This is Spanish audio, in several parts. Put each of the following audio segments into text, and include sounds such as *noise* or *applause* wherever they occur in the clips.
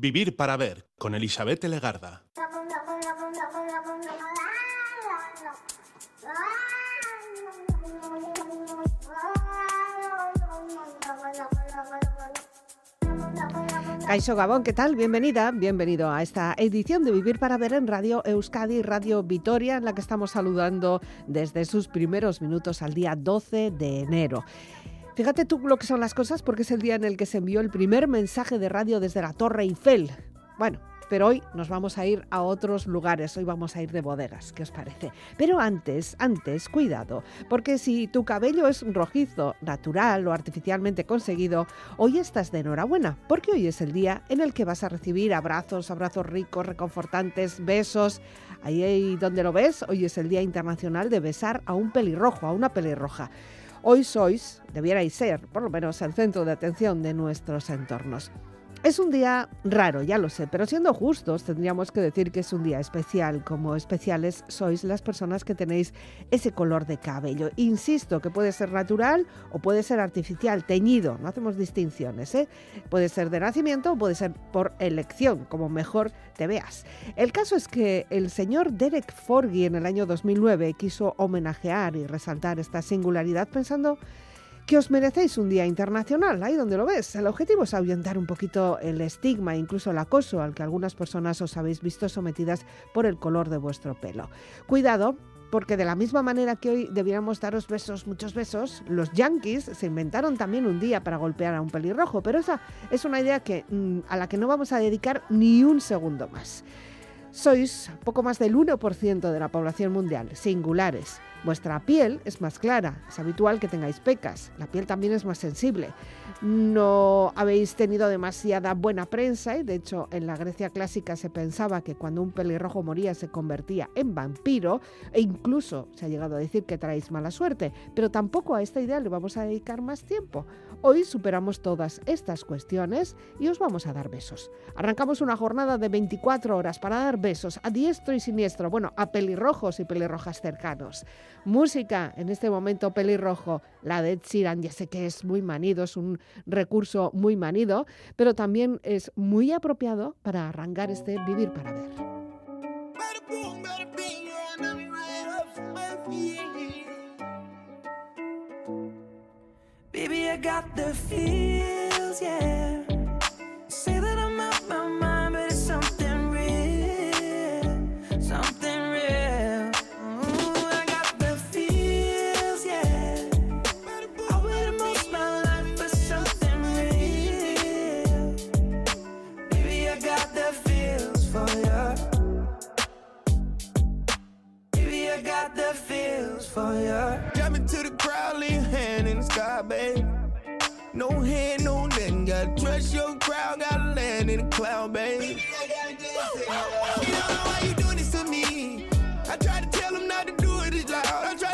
Vivir para ver con Elizabeth Legarda. Caixo Gabón, ¿qué tal? Bienvenida, bienvenido a esta edición de Vivir para Ver en Radio Euskadi, Radio Vitoria, en la que estamos saludando desde sus primeros minutos al día 12 de enero. Fíjate tú lo que son las cosas porque es el día en el que se envió el primer mensaje de radio desde la Torre Eiffel. Bueno, pero hoy nos vamos a ir a otros lugares, hoy vamos a ir de bodegas, ¿qué os parece? Pero antes, antes, cuidado, porque si tu cabello es rojizo, natural o artificialmente conseguido, hoy estás de enhorabuena, porque hoy es el día en el que vas a recibir abrazos, abrazos ricos, reconfortantes, besos. Ahí, ahí donde lo ves, hoy es el Día Internacional de besar a un pelirrojo, a una pelirroja. Hoy sois, debierais ser, por lo menos, el centro de atención de nuestros entornos. Es un día raro, ya lo sé, pero siendo justos tendríamos que decir que es un día especial, como especiales sois las personas que tenéis ese color de cabello. Insisto que puede ser natural o puede ser artificial, teñido, no hacemos distinciones, ¿eh? Puede ser de nacimiento o puede ser por elección, como mejor te veas. El caso es que el señor Derek Forgy en el año 2009 quiso homenajear y resaltar esta singularidad pensando que os merecéis un día internacional, ahí donde lo ves. El objetivo es ahuyentar un poquito el estigma, incluso el acoso al que algunas personas os habéis visto sometidas por el color de vuestro pelo. Cuidado, porque de la misma manera que hoy debiéramos daros besos, muchos besos, los yankees se inventaron también un día para golpear a un pelirrojo, pero esa es una idea que, mm, a la que no vamos a dedicar ni un segundo más. Sois poco más del 1% de la población mundial, singulares. Vuestra piel es más clara, es habitual que tengáis pecas, la piel también es más sensible. No habéis tenido demasiada buena prensa y de hecho en la Grecia clásica se pensaba que cuando un pelirrojo moría se convertía en vampiro e incluso se ha llegado a decir que traéis mala suerte, pero tampoco a esta idea le vamos a dedicar más tiempo. Hoy superamos todas estas cuestiones y os vamos a dar besos. Arrancamos una jornada de 24 horas para dar besos a diestro y siniestro, bueno, a pelirrojos y pelirrojas cercanos. Música, en este momento pelirrojo, la de Ed ya sé que es muy manido, es un recurso muy manido, pero también es muy apropiado para arrancar este Vivir para Ver. Baby, I got the feels, yeah. For you. Jump into the crowd, your hand in the sky, babe. No hand, no nothing. Gotta trust your crowd, gotta land in the cloud, babe. You don't know why you doing this to me. I try to tell them not to do it as loud. Oh, I try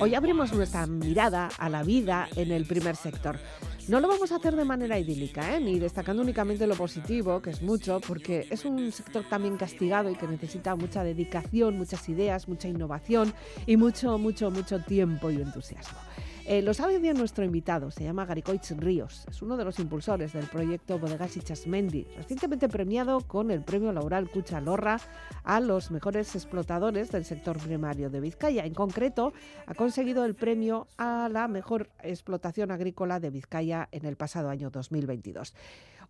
Hoy abrimos nuestra mirada a la vida en el primer sector. No lo vamos a hacer de manera idílica, ¿eh? ni destacando únicamente lo positivo, que es mucho, porque es un sector también castigado y que necesita mucha dedicación, muchas ideas, mucha innovación y mucho, mucho, mucho tiempo y entusiasmo. Eh, lo sabe nuestro invitado, se llama Garicoitz Ríos, es uno de los impulsores del proyecto Bodegas Ichasmendi, recientemente premiado con el premio Laboral Cucha Lorra a los mejores explotadores del sector primario de Vizcaya. En concreto, ha conseguido el premio a la mejor explotación agrícola de Vizcaya en el pasado año 2022.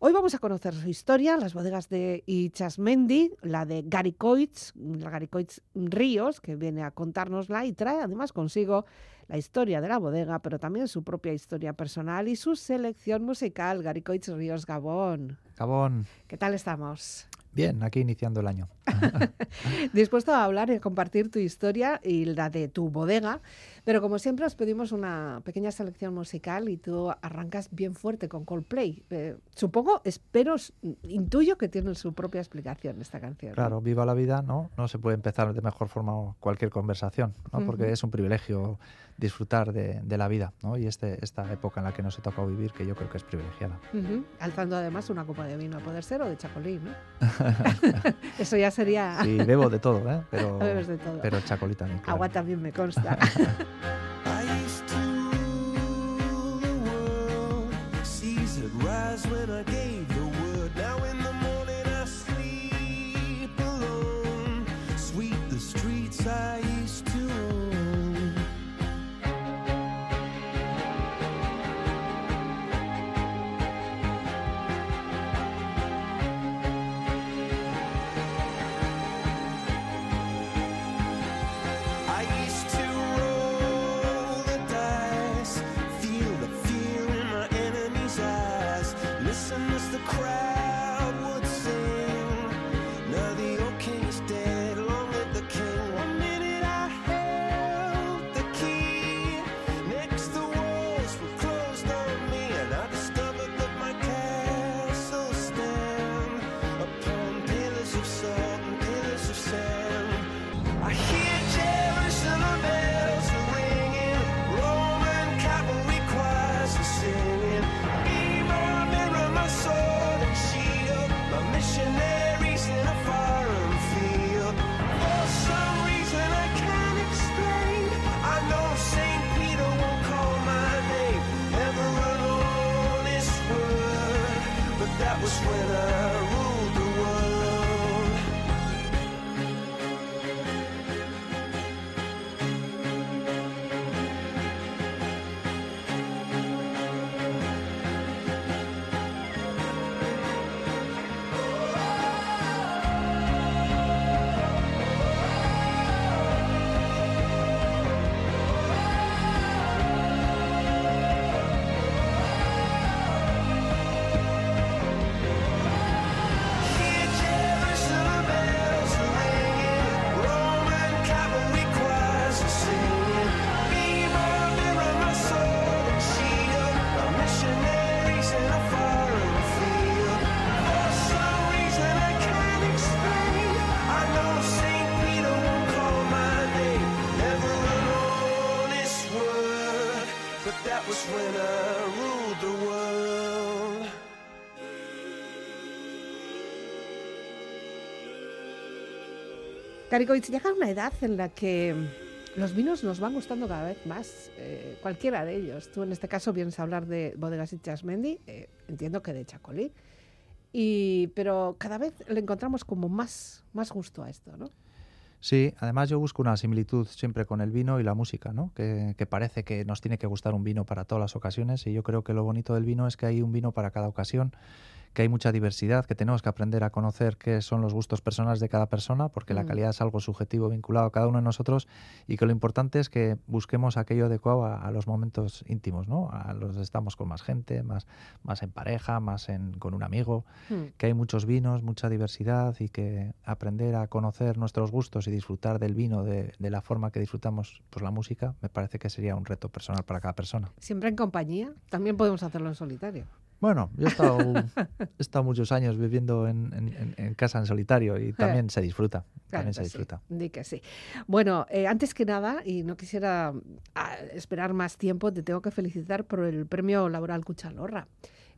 Hoy vamos a conocer su historia, las bodegas de Ichasmendi, la de Garicoitz, la Garicoitz Ríos, que viene a contárnosla y trae además consigo la historia de la bodega, pero también su propia historia personal y su selección musical. Garicoitz Ríos Gabón. Gabón, ¿Qué tal estamos? bien, aquí iniciando el año. *laughs* Dispuesto a hablar y a compartir tu historia y la de tu bodega, pero como siempre os pedimos una pequeña selección musical y tú arrancas bien fuerte con Coldplay. Eh, supongo, espero, s- intuyo que tiene su propia explicación esta canción. ¿no? Claro, viva la vida, ¿no? No se puede empezar de mejor forma cualquier conversación, ¿no? Porque Ujú. es un privilegio disfrutar de, de la vida, ¿no? Y este, esta época en la que nos ha tocado vivir, que yo creo que es privilegiada. Ujú, Alzando además una copa de vino, a poder ser, o de chacolí, ¿no? *laughs* *laughs* Eso ya sería... Y bebo de todo, ¿eh? Pero, *laughs* Bebes de todo. pero chacolita también, claro. Agua también me consta. *laughs* Caricoitz, llega una edad en la que los vinos nos van gustando cada vez más, eh, cualquiera de ellos. Tú en este caso vienes a hablar de bodegas Ichasmendi, eh, entiendo que de Chacolí, y, pero cada vez le encontramos como más, más gusto a esto, ¿no? Sí, además yo busco una similitud siempre con el vino y la música, ¿no? Que parece que nos tiene que gustar un vino para todas las ocasiones y yo creo que lo bonito del vino es que hay un vino para cada ocasión, que hay mucha diversidad, que tenemos que aprender a conocer qué son los gustos personales de cada persona, porque la Mm. calidad es algo subjetivo vinculado a cada uno de nosotros y que lo importante es que busquemos aquello adecuado a, a los momentos íntimos, ¿no? A los estamos con más gente, más, más en pareja, más en, con un amigo Hmm. que hay muchos vinos, mucha diversidad y que aprender a conocer nuestros gustos y disfrutar del vino de, de la forma que disfrutamos pues, la música, me parece que sería un reto personal para cada persona. Siempre en compañía, también podemos hacerlo en solitario. Bueno, yo he estado, *laughs* he estado muchos años viviendo en, en- en- en casa en solitario y también se disfruta, Claro también se sí, disfruta. di que sí. Bueno, eh, antes que nada, y no quisiera ah, esperar más tiempo, te tengo que felicitar por el premio laboral Cuchalorra.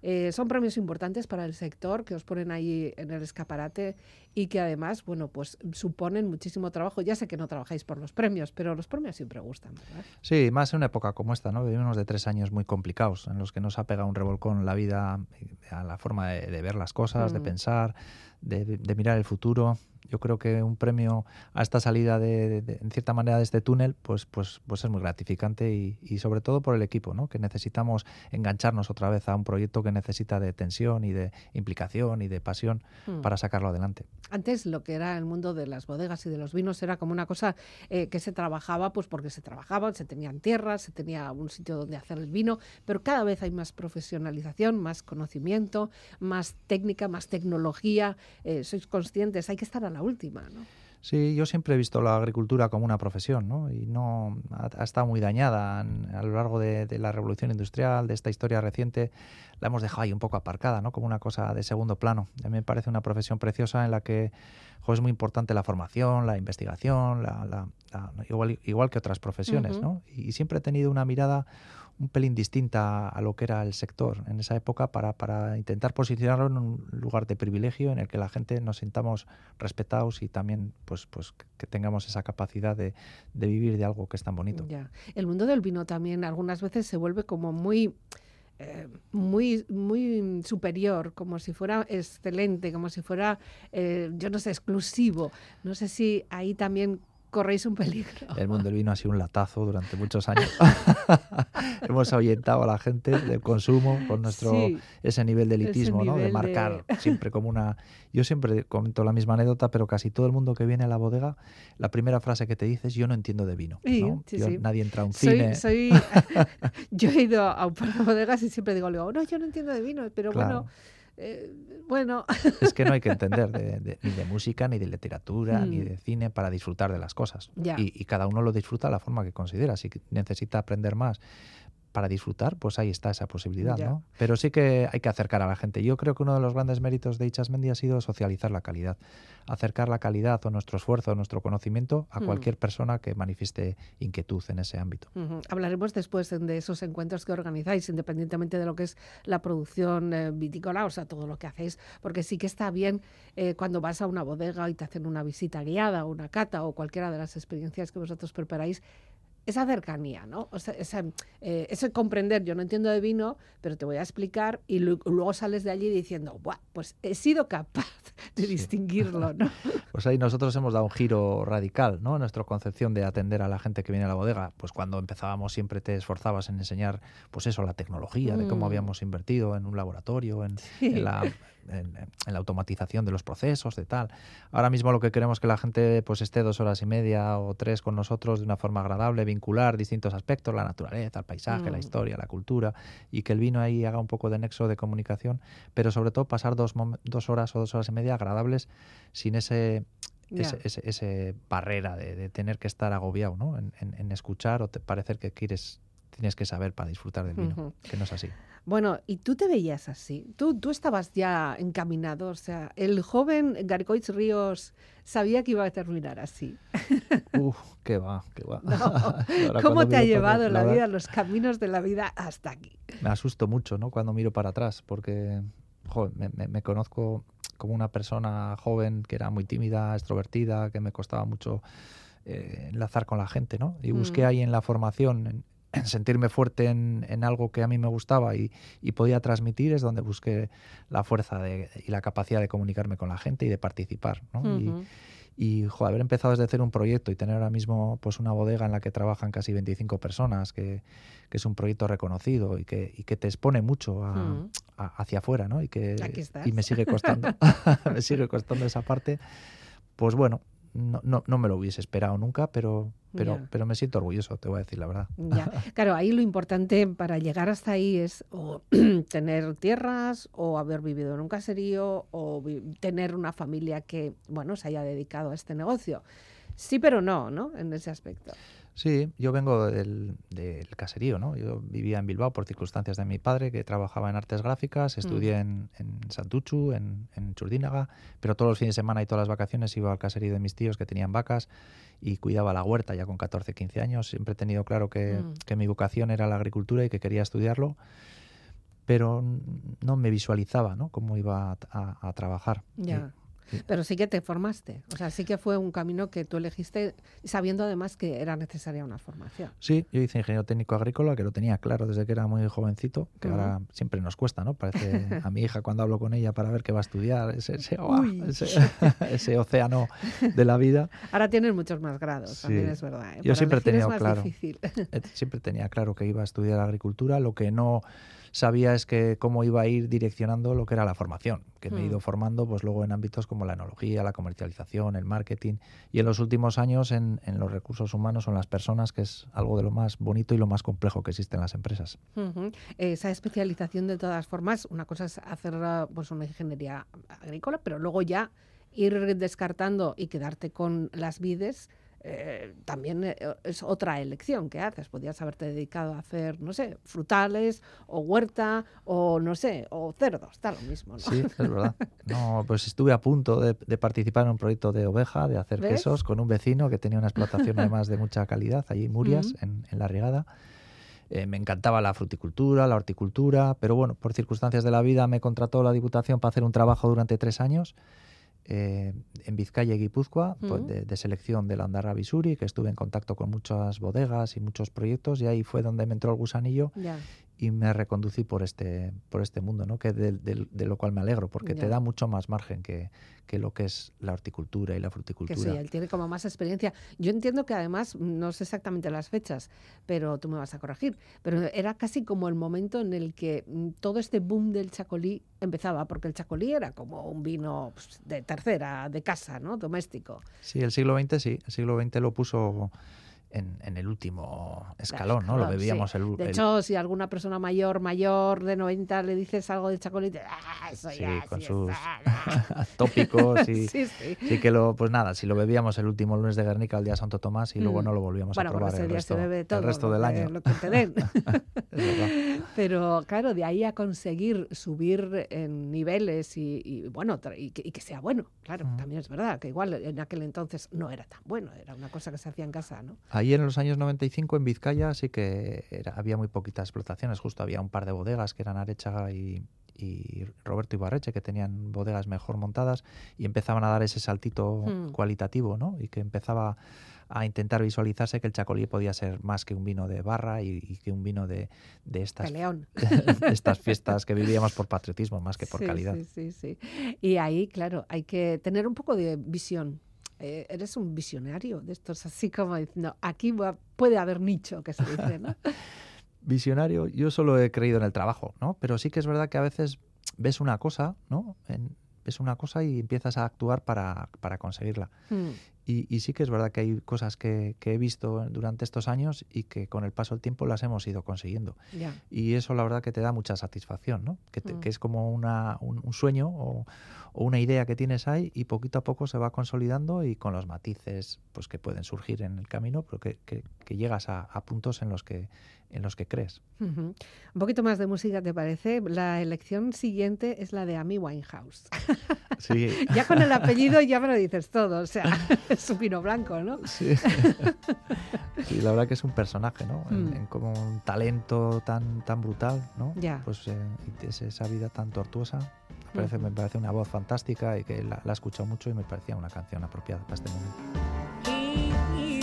Eh, son premios importantes para el sector que os ponen ahí en el escaparate y que además, bueno, pues suponen muchísimo trabajo. Ya sé que no trabajáis por los premios, pero los premios siempre gustan, ¿verdad? Sí, más en una época como esta, ¿no? Vivimos de tres años muy complicados, en los que nos ha pegado un revolcón la vida, a la forma de, de ver las cosas, de Mm. pensar, de, de mirar el futuro. Yo creo que un premio a esta salida de, en cierta manera de este túnel, pues, pues, pues es muy gratificante y, y sobre todo por el equipo, ¿no? Que necesitamos engancharnos otra vez a un proyecto que necesita de tensión y de implicación y de pasión Mm. para sacarlo adelante. Antes lo que era el mundo de las bodegas y de los vinos era como una cosa eh, que se trabajaba, pues porque se trabajaban, se tenían tierras, se tenía un sitio donde hacer el vino, pero cada vez hay más profesionalización, más conocimiento, más técnica, más tecnología. Eh, sois conscientes, hay que estar a la última, ¿no? Sí, yo siempre he visto la agricultura como una profesión, ¿no? Y no ha, ha estado muy dañada a lo largo de, de la revolución industrial, de esta historia reciente, la hemos dejado ahí un poco aparcada, ¿no? Como una cosa de segundo plano. A mí me parece una profesión preciosa en la que jo, es muy importante la formación, la investigación, la, la- la- igual, igual que otras profesiones. ¿no? Y, siempre he tenido una mirada un pelín distinta a lo que era el sector en esa época para, para intentar posicionarlo en un lugar de privilegio en el que la gente nos sintamos respetados y también pues, pues que tengamos esa capacidad de, de vivir de algo que es tan bonito. Ya. El mundo del vino también algunas veces se vuelve como muy eh, muy muy superior, como si fuera excelente, como si fuera, eh, yo no sé, exclusivo. No sé si ahí también corréis un peligro. El mundo del vino ha sido un latazo durante muchos años. *laughs* Hemos ahuyentado a la gente del consumo con nuestro Sí. ese nivel de elitismo, ¿no? De marcar siempre como una. Yo siempre comento la misma anécdota, pero casi todo el mundo que viene a la bodega, la primera frase que te dice es yo no entiendo de vino. Sí, ¿no? sí, Yo- sí. Nadie entra a un Soy, cine. soy, *laughs* yo he ido a un par de bodegas y siempre digo, digo, no, yo no entiendo de vino, pero Claro. bueno, eh, bueno, Es que no hay que *laughs* entender de- de- ni de música, ni de literatura, ni Mm. de cine para disfrutar de las cosas. Y, y cada uno lo disfruta de la forma que considera. Si necesita aprender más para disfrutar, pues ahí está esa posibilidad, Ya. ¿no? Pero sí que hay que acercar a la gente. Yo creo que uno de los grandes méritos de Ichasmendi ha sido socializar la calidad. Acercar la calidad o nuestro esfuerzo, o nuestro conocimiento a cualquier persona que manifieste inquietud en ese ámbito. Hablaremos después de esos encuentros que organizáis, independientemente de lo que es la producción eh, vitícola, o sea, todo lo que hacéis, porque sí que está bien eh, cuando vas a una bodega y te hacen una visita guiada, una cata o cualquiera de las experiencias que vosotros preparáis. Esa cercanía, ¿no? O sea, esa, eh, ese comprender, yo no entiendo de vino, pero te voy a explicar y lu- luego sales de allí diciendo, Buah, pues he sido capaz de distinguirlo, ¿no? *laughs* Pues ahí nosotros hemos dado un giro radical, ¿no? En nuestra concepción de atender a la gente que viene a la bodega. Pues cuando empezábamos siempre te esforzabas en enseñar, pues eso, la tecnología, de cómo Mm. habíamos invertido en un laboratorio, en, en la, en- en la automatización de los procesos, de tal. Ahora mismo lo que queremos es que la gente pues esté dos horas y media o tres con nosotros de una forma agradable, vincular distintos aspectos, la naturaleza, el paisaje, la Mm. historia, la cultura, y que el vino ahí haga un poco de nexo de comunicación, pero sobre todo pasar dos, dos horas o dos horas y media agradables sin ese ese, ese- ese barrera de, de tener que estar agobiado ¿no? en, en- en escuchar o te parecer que quieres tienes que saber para disfrutar del vino, Ujú. que no es así. Bueno, ¿y tú te veías así? ¿Tú, tú estabas ya encaminado, o sea, el joven Garcoitz Ríos sabía que iba a terminar así. *laughs* Uf, qué va, qué va. *laughs* No. *laughs* ¿Cómo te ha llevado la verdad, vida, los caminos de la vida hasta aquí? Me asusto mucho ¿no? cuando miro para atrás, porque joder, me, me- me conozco como una persona joven que era muy tímida, extrovertida, que me costaba mucho eh, enlazar con la gente, ¿no? Y busqué Mm. ahí en la formación, en, en sentirme fuerte en, en algo que a mí me gustaba y, y podía transmitir, es donde busqué la fuerza de- y la capacidad de comunicarme con la gente y de participar, ¿no? Y- y jo, haber empezado desde cero un proyecto y tener ahora mismo pues una bodega en la que trabajan casi 25 personas, que, que es un proyecto reconocido y que, y que te expone mucho a- Mm. a- hacia afuera, ¿no? Y que y me sigue costando, *laughs* *laughs* me sigue costando esa parte. Pues bueno, no, no, no me lo hubiese esperado nunca, pero, pero, pero me siento orgulloso, te voy a decir la verdad. Ya. *laughs* Claro, ahí lo importante para llegar hasta ahí es o *clears throat* tener tierras o haber vivido en un caserío o tener una familia que, bueno, se haya dedicado a este negocio. Sí, pero no, ¿no? En ese aspecto. Sí, yo vengo del, del caserío, ¿no? Yo vivía en Bilbao por circunstancias de mi padre, que trabajaba en artes gráficas, estudié en, en Santuchu, en, en Churdínaga, pero todos los fines de semana y todas las vacaciones iba al caserío de mis tíos que tenían vacas y cuidaba la huerta ya con 14, 15 años. Siempre he tenido claro que, Mm. que mi vocación era la agricultura y que quería estudiarlo. pero no me visualizaba ¿no? cómo iba a, a- a trabajar. Pero sí que te formaste. O sea, sí que fue un camino que tú elegiste sabiendo además que era necesaria una formación. Sí, yo hice ingeniero técnico agrícola, que lo tenía claro desde que era muy jovencito, que Ujú. ahora siempre nos cuesta, ¿no? Parece a mi hija cuando hablo con ella para ver qué va a estudiar, ese, ese. *laughs* Uy. ese, *laughs* ese océano de la vida. Ahora tienes muchos más grados, Sí. también es verdad. ¿eh? Yo Para siempre he tenido claro. difícil. *laughs* Eh, Siempre tenía claro que iba a estudiar agricultura, lo que no sabía es que cómo iba a ir direccionando lo que era la formación, que me he ido Mm. formando pues luego en ámbitos como la enología, la comercialización, el marketing y en los últimos años en, en los recursos humanos o en las personas, que es algo de lo más bonito y lo más complejo que existe en las empresas. Esa especialización de todas formas, una cosa es hacer pues una ingeniería agrícola, pero luego ya ir descartando y quedarte con las vides. Eh, también eh, es otra elección que haces. Podrías haberte dedicado a hacer, no sé, frutales o huerta o no sé, o cerdos, está lo mismo, ¿no? Sí, es verdad. No, pues estuve a punto de, de participar en un proyecto de oveja, de hacer ¿Ves? quesos, con un vecino que tenía una explotación además de mucha calidad, allí en Murias, en, en La Riegada. Eh, me encantaba la fruticultura, la horticultura, pero bueno, por circunstancias de la vida me contrató la Diputación para hacer un trabajo durante tres años eh, en Vizcaya y Guipúzcoa, pues, de, de selección de la Andarra Bisuri, que estuve en contacto con muchas bodegas y muchos proyectos, y ahí fue donde me entró el gusanillo. Y me reconducí por este, por este mundo, ¿no? que de, de- de lo cual me alegro, porque Ya. te da mucho más margen que, que lo que es la horticultura y la Que fruticultura. sí, él tiene como más experiencia. Yo entiendo que además, no sé exactamente las fechas, pero tú me vas a corregir, pero era casi como el momento en el que mm, todo este boom del chacolí empezaba, porque el chacolí era como un vino pues, de tercera, de casa, ¿no? Doméstico. Sí, el siglo XX sí, el siglo XX lo puso en, en el último escalón, ¿no? Lo escalón, sí. bebíamos el, De el- hecho, si alguna persona mayor, mayor de 90 le dices algo de chacolí, te- ¡ah, eso Sí, ya, con sí sus está". *laughs* tópicos y *laughs* sí, sí. sí que lo, pues nada, si lo bebíamos el último lunes de Guernica, el día Santo Tomás, y luego Mm. no lo volvíamos Bueno, a probar ese el día resto, se bebe todo el resto del que- año. lo que te den. *laughs* Pero claro, de ahí a conseguir subir en niveles y, y, bueno, y que, y que sea bueno, claro, Mm. también es verdad, que igual en aquel entonces no era tan bueno, era una cosa que se hacía en casa, ¿no? Ahí en los años 95 en Vizcaya sí que era- había muy poquitas explotaciones, justo había un par de bodegas que eran Arechaga y, y Roberto Ibarreche que tenían bodegas mejor montadas y empezaban a dar ese saltito Hmm. cualitativo, ¿no? Y que empezaba a intentar visualizarse que el chacolí podía ser más que un vino de barra y, y que un vino de, de estas, Peleón. *laughs* de estas fiestas que vivíamos por patriotismo más que por Sí, calidad. Sí, sí, sí. Y ahí, claro, hay que tener un poco de visión. Eh, eres un visionario de estos, *laughs* así como diciendo, aquí va- puede haber nicho, que se dice, ¿no? *laughs* Visionario, yo solo he creído en el trabajo, ¿no? Pero sí que es verdad que a veces ves una cosa, ¿no? En- ves una cosa y empiezas a actuar para, para conseguirla. Mm, Y, y sí que es verdad que hay cosas que, que he visto durante estos años y que con el paso del tiempo las hemos ido consiguiendo. Y eso la verdad que te da mucha satisfacción, ¿no? Que, te- Mm. que es como una, un, un sueño o, o una idea que tienes ahí y poquito a poco se va consolidando y con los matices pues que pueden surgir en el camino, pero que, que- que llegas a, a puntos en los que, en los que crees. Ujú. Un poquito más de música, ¿te parece? La elección siguiente es la de Amy Winehouse. *laughs* Sí, *laughs* Ya con el apellido ya me lo dices todo, o sea, *laughs* es un vino blanco, ¿no? Sí. Sí, la verdad que es un personaje, ¿no? En, Mm. en como un talento tan, tan brutal, ¿no? Ya. Pues eh, es esa vida tan tortuosa. Me parece, Ujú. me parece una voz fantástica y que la, la he escuchado mucho y me parecía una canción apropiada para este momento.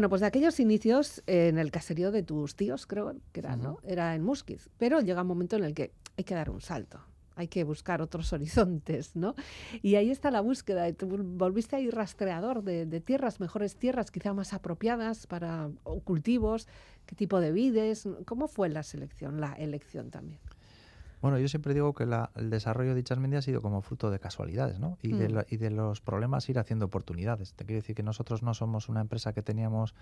Bueno, pues de aquellos inicios eh, en el caserío de tus tíos, creo que era, ¿no? Era en Musquiz. Pero llega un momento en el que hay que dar un salto. Hay que buscar otros *laughs* horizontes, ¿no? Y ahí está la búsqueda. Tú volviste ahí rastreador de, de tierras, mejores tierras, quizá más apropiadas para o cultivos, qué tipo de vides. ¿Cómo fue la selección, la elección también? Bueno, yo siempre digo que la- el desarrollo de dichas medias ha sido como fruto de casualidades, ¿no? Y, de, Mm. la- y de los problemas ir haciendo oportunidades. Te quiero decir que nosotros no somos una empresa que teníamos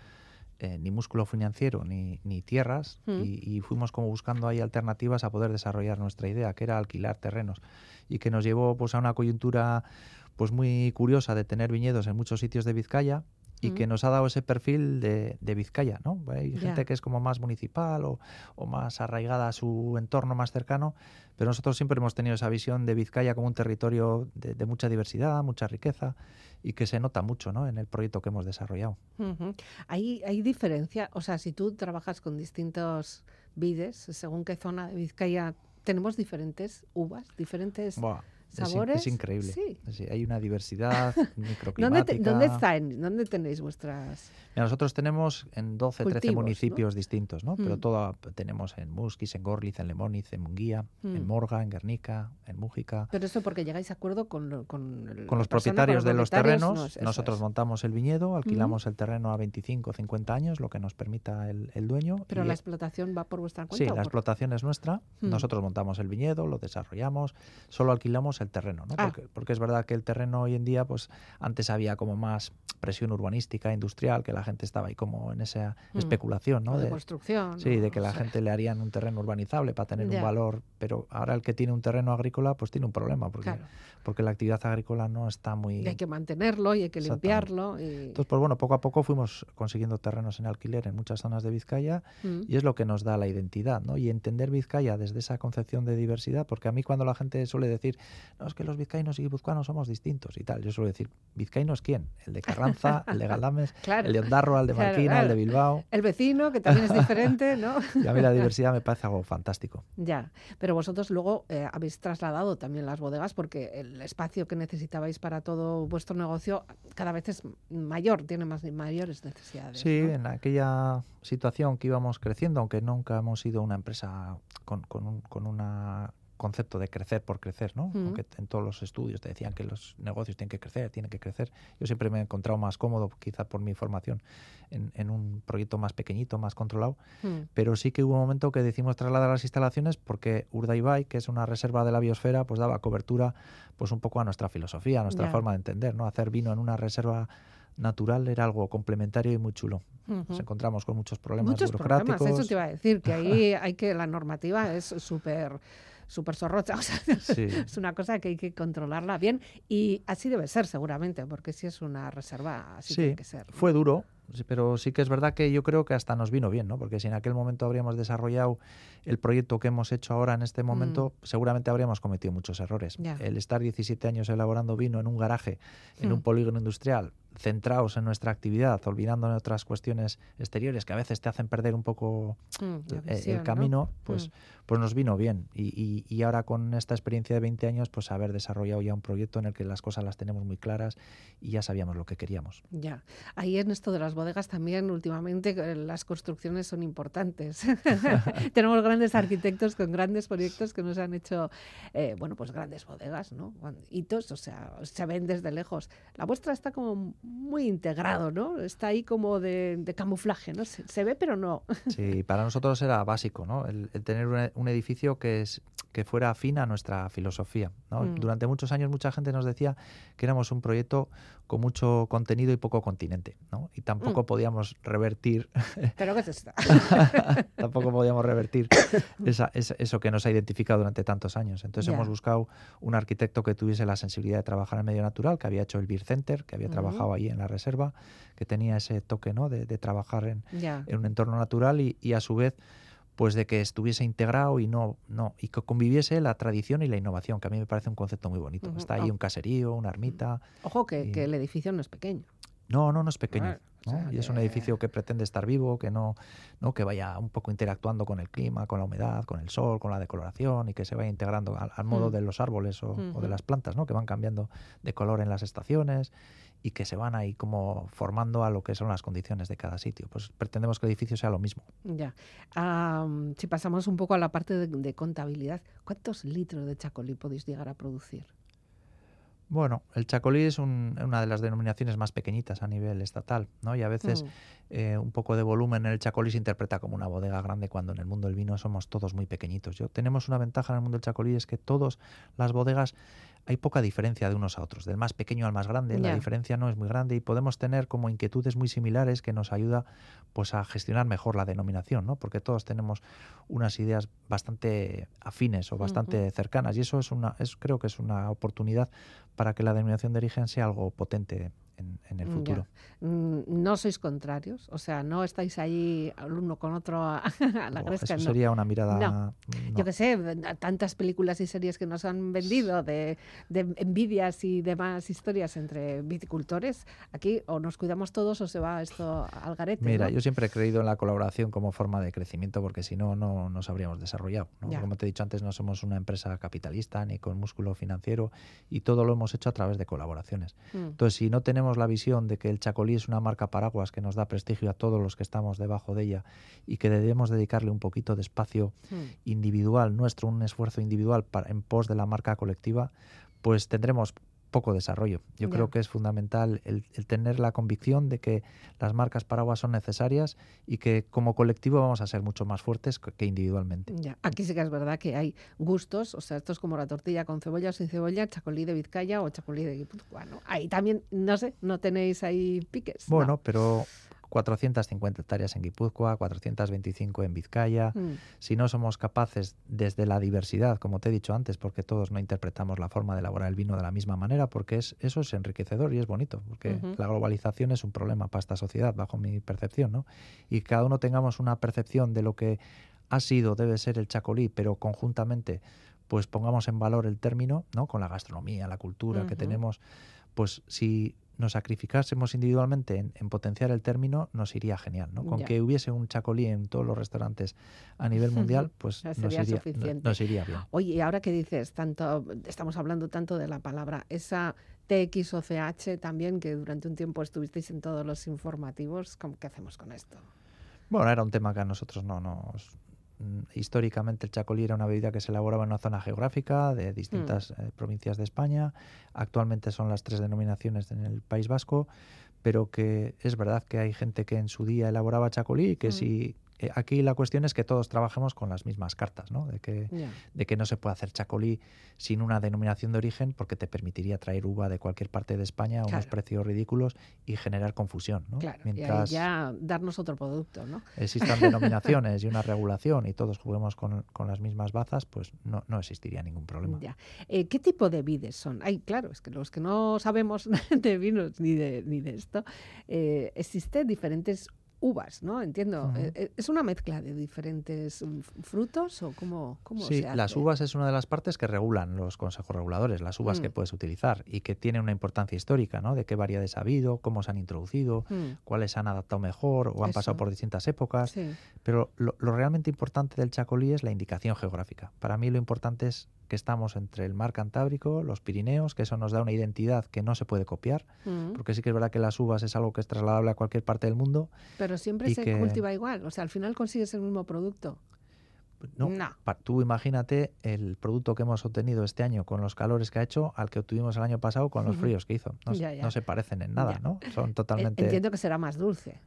eh, ni músculo financiero ni, ni tierras Mm. y, y fuimos como buscando ahí alternativas a poder desarrollar nuestra idea, que era alquilar terrenos y que nos llevó pues a una coyuntura pues muy curiosa de tener viñedos en muchos sitios de Vizcaya y Mm. que nos ha dado ese perfil de, de Vizcaya, ¿no? Hay Ya. gente que es como más municipal o, o más arraigada a su entorno más cercano, pero nosotros siempre hemos tenido esa visión de Vizcaya como un territorio de, de mucha diversidad, mucha riqueza y que se nota mucho ¿no? en el proyecto que hemos desarrollado. ¿Hay, ¿Hay diferencia? O sea, si tú trabajas con distintos vides, según qué zona de Vizcaya, tenemos diferentes uvas, diferentes Buah, sabores. Es, increíble. Sí. Sí, hay una diversidad *laughs* ¿Dónde, microclimática. te- ¿Dónde están? ¿Dónde tenéis vuestras...? Mira, nosotros tenemos en 12, 13 Cultivos, ¿no? municipios distintos, ¿no? Pero Mm. todo tenemos en Musquis, en Gorliz, en Lemoniz, en Munguía, en Mm. Morga, en Guernica, en Mújica. Pero eso porque llegáis a acuerdo con, lo- con, el- Con los propietarios de los propietarios, terrenos, no, nosotros es. montamos el viñedo, alquilamos el terreno a 25 o 50 años, lo que nos permita el, el dueño. Pero y- la explotación va por vuestra Sí, cuenta. o la por- explotación es nuestra. Mm. Nosotros montamos el viñedo, lo desarrollamos, solo alquilamos el terreno, ¿no? Ah. Porque, porque es verdad que el terreno hoy en día, pues antes había como más presión urbanística, industrial, que la gente estaba ahí como en esa Mm. especulación, ¿no? o de, De- construcción. Sí, de que la o sea, gente le harían un terreno urbanizable para tener Ya. un valor, pero ahora el que tiene un terreno agrícola pues tiene un problema, porque, Claro. porque la actividad agrícola no está muy... Y hay que mantenerlo y hay que limpiarlo. Y... Entonces, pues bueno, poco a poco fuimos consiguiendo terrenos en alquiler en muchas zonas de Vizcaya Mm. y es lo que nos da la identidad, ¿no? Y entender Vizcaya desde esa concepción de diversidad, porque a mí cuando la gente suele decir, no, es que los vizcaínos y guipuzcoanos somos distintos y tal, yo suelo decir, ¿vizcaínos quién? El de Carranza, *laughs* el de Galdames, Claro. el de Ondarroa, el de Claro, Marquina, el de Bilbao. El vecino, que también es diferente, ¿no? *laughs* Y a mí la diversidad me parece algo fantástico. Ya, pero vosotros luego eh, habéis trasladado también las bodegas porque el espacio que necesitabais para todo vuestro negocio cada vez es mayor, tiene más mayores necesidades. Sí, ¿no? en aquella situación que íbamos creciendo, aunque nunca hemos sido una empresa con, con un con una concepto de crecer por crecer, ¿no? Mm. Aunque en todos los estudios te decían que los negocios tienen que crecer, tienen que crecer. Yo siempre me he encontrado más cómodo, quizá por mi formación, en, en un proyecto más pequeñito, más controlado. Mm, Pero sí que hubo un momento que decidimos trasladar las instalaciones porque Urdaibai, que es una reserva de la biosfera, pues daba cobertura pues un poco a nuestra filosofía, a nuestra forma de entender, ¿no? Hacer vino en una reserva natural era algo complementario y muy chulo. Nos encontramos con muchos problemas Muchos burocráticos. problemas, eso te iba a decir, que ahí *laughs* hay que, la normativa es súper súper zorrocha, *laughs* o sea, Sí. es una cosa que hay que controlarla bien y así debe ser seguramente, porque si es una reserva, así Sí, tiene que ser. fue duro, pero sí que es verdad que yo creo que hasta nos vino bien, ¿no? Porque si en aquel momento habríamos desarrollado el proyecto que hemos hecho ahora en este momento, seguramente habríamos cometido muchos errores. Mm. El estar 17 años elaborando vino en un garaje, en un polígono industrial, centrados en nuestra actividad, olvidando otras cuestiones exteriores que a veces te hacen perder un poco Mm, eh, visión, el ¿no? camino, pues, Mm. pues nos vino bien. Y, y- y ahora con esta experiencia de 20 años, pues haber desarrollado ya un proyecto en el que las cosas las tenemos muy claras y ya sabíamos lo que queríamos. Ya, ahí en esto de las bodegas también últimamente eh, las construcciones son importantes. *laughs* Tenemos grandes arquitectos con grandes proyectos que nos han hecho, eh, bueno, pues grandes bodegas, ¿no? Hitos, o sea, se ven desde lejos. La vuestra está como muy integrado, ¿no? Está ahí como de, de camuflaje, ¿no? Se, se ve pero no. *laughs* Sí, para nosotros era básico, ¿no? El, el tener un, un edificio que, es, que fuera afín a nuestra filosofía. ¿no? Mm. Durante muchos años mucha gente nos decía que éramos un proyecto con mucho contenido y poco continente, ¿no? Y tampoco Mm. podíamos revertir, Pero ¿qué es esto? *laughs* *laughs* tampoco podíamos revertir *laughs* esa- esa- eso que nos ha identificado durante tantos años. Entonces hemos buscado un arquitecto que tuviese la sensibilidad de trabajar en medio natural, que había hecho el Beer Center, que había trabajado ahí en la reserva, que tenía ese toque, ¿no? De, de trabajar en, un entorno natural y, y a su vez pues de que estuviese integrado y no no y que conviviese la tradición y la innovación que a mí me parece un concepto muy bonito está ahí Ah. un caserío una ermita Ojo que, y- que el edificio no es pequeño. No no no es pequeño y es un edificio que pretende estar vivo que no no que vaya un poco interactuando con el clima con la humedad con el sol con la decoloración y que se vaya integrando al, al modo Mm. de los árboles o, de las plantas no que van cambiando de color en las estaciones y que se van ahí como formando a lo que son las condiciones de cada sitio. Pues pretendemos que el edificio sea lo mismo. Ya. Si pasamos un poco a la parte de, de contabilidad, ¿cuántos litros de chacolí podéis llegar a producir? Bueno, el chacolí es un- una de las denominaciones más pequeñitas a nivel estatal, ¿no? Y a veces Mm. eh, un poco de volumen en el chacolí se interpreta como una bodega grande cuando en el mundo del vino somos todos muy pequeñitos. Yo tenemos una ventaja en el mundo del chacolí es que todas las bodegas hay poca diferencia de unos a otros, del más pequeño al más grande, la diferencia no es muy grande y podemos tener como inquietudes muy similares que nos ayuda pues a gestionar mejor la denominación, ¿no? Porque todos tenemos unas ideas bastante afines o bastante cercanas y eso es una es creo que es una oportunidad para que la denominación de origen sea algo potente en, en el ya. futuro. Mm, No sois contrarios, o sea, no estáis ahí uno con otro a, *laughs* a la Oh, eso no. sería una mirada No. no. Yo qué sé, tantas películas y series que nos han vendido de, de envidias y demás historias entre viticultores. Aquí o nos cuidamos todos o se va esto al garete. Mira, yo siempre he creído en la colaboración como forma de crecimiento porque si no, no nos habríamos desarrollado. Como te he dicho antes, no somos una empresa capitalista ni con músculo financiero y todo lo hemos hecho a través de colaboraciones. Mm, Entonces, si no tenemos la visión de que el Chacolí es una marca paraguas que nos da prestigio a todos los que estamos debajo de ella y que debemos dedicarle un poquito de espacio mm. individual nuestro, un esfuerzo individual para, en pos de la marca colectiva, pues tendremos poco desarrollo. Yo creo que es fundamental el, el tener la convicción de que las marcas paraguas son necesarias y que como colectivo vamos a ser mucho más fuertes que individualmente. Ya, aquí sí que es verdad que hay gustos, o sea, esto es como la tortilla con cebolla o sin cebolla, chacolí de Vizcaya o chacolí de Guipúzcoa, ¿no? Ahí también, no sé, no tenéis ahí piques. ¿no? Bueno, pero 450 hectáreas en Guipúzcoa, 425 en Vizcaya. Mm, Si no somos capaces desde la diversidad, como te he dicho antes, porque todos no interpretamos la forma de elaborar el vino de la misma manera, porque es, eso es enriquecedor y es bonito, porque la globalización es un problema para esta sociedad, bajo mi percepción, ¿no? Y cada uno tengamos una percepción de lo que ha sido, debe ser el chacolí, pero conjuntamente pues pongamos en valor el término, ¿no? Con la gastronomía, la cultura que tenemos, pues si nos sacrificásemos individualmente en, en potenciar el término, nos iría genial, ¿no? Con Ya. que hubiese un chacolí en todos los restaurantes a nivel *laughs* mundial, pues nos iría, no- nos iría bien. Oye, y ahora que dices tanto, estamos hablando tanto de la palabra, esa TX o CH también, que durante un tiempo estuvisteis en todos los informativos, ¿cómo- ¿qué hacemos con esto? Bueno, era un tema que a nosotros no nos... mm, Históricamente el chacolí era una bebida que se elaboraba en una zona geográfica de distintas eh, provincias de España. Actualmente son las tres denominaciones en el País Vasco, pero que es verdad que hay gente que en su día elaboraba chacolí y que Mm. si... eh, aquí la cuestión es que todos trabajemos con las mismas cartas, ¿no? De que, de que no se puede hacer chacolí sin una denominación de origen porque te permitiría traer uva de cualquier parte de España a unos precios ridículos y generar confusión, ¿no? Claro, Mientras y ahí ya darnos otro producto, ¿no? existan denominaciones *laughs* y una regulación y todos juguemos con, con las mismas bazas, pues no, no existiría ningún problema. Ya. Eh, ¿Qué tipo de vides son? Ay, claro, es que los que no sabemos *laughs* de vinos ni de, ni de esto, eh, existen diferentes uvas, ¿no? Entiendo. Eh, eh, ¿Es una mezcla de diferentes mm, frutos o cómo, cómo Sí, se las uvas es una de las partes que regulan los consejos reguladores, las uvas que Mm. puedes utilizar y que tiene una importancia histórica, ¿no? De qué variedades ha habido, cómo se han introducido, Mm, cuáles se han adaptado mejor o han pasado por distintas épocas. sí. Pero lo, lo realmente importante del chacolí es la indicación geográfica. Para mí lo importante es que estamos entre el mar Cantábrico, los Pirineos, que eso nos da una identidad que no se puede copiar, Mm. porque sí que es verdad que las uvas es algo que es trasladable a cualquier parte del mundo. Pero siempre y se que- cultiva igual. O sea, al final consigues el mismo producto. No, tú imagínate el producto que hemos obtenido este año con los calores que ha hecho al que obtuvimos el año pasado con los fríos que hizo. No, se- Ya, ya. no se parecen en nada, Ya. ¿no? Son Eh, totalmente Entiendo que será más dulce.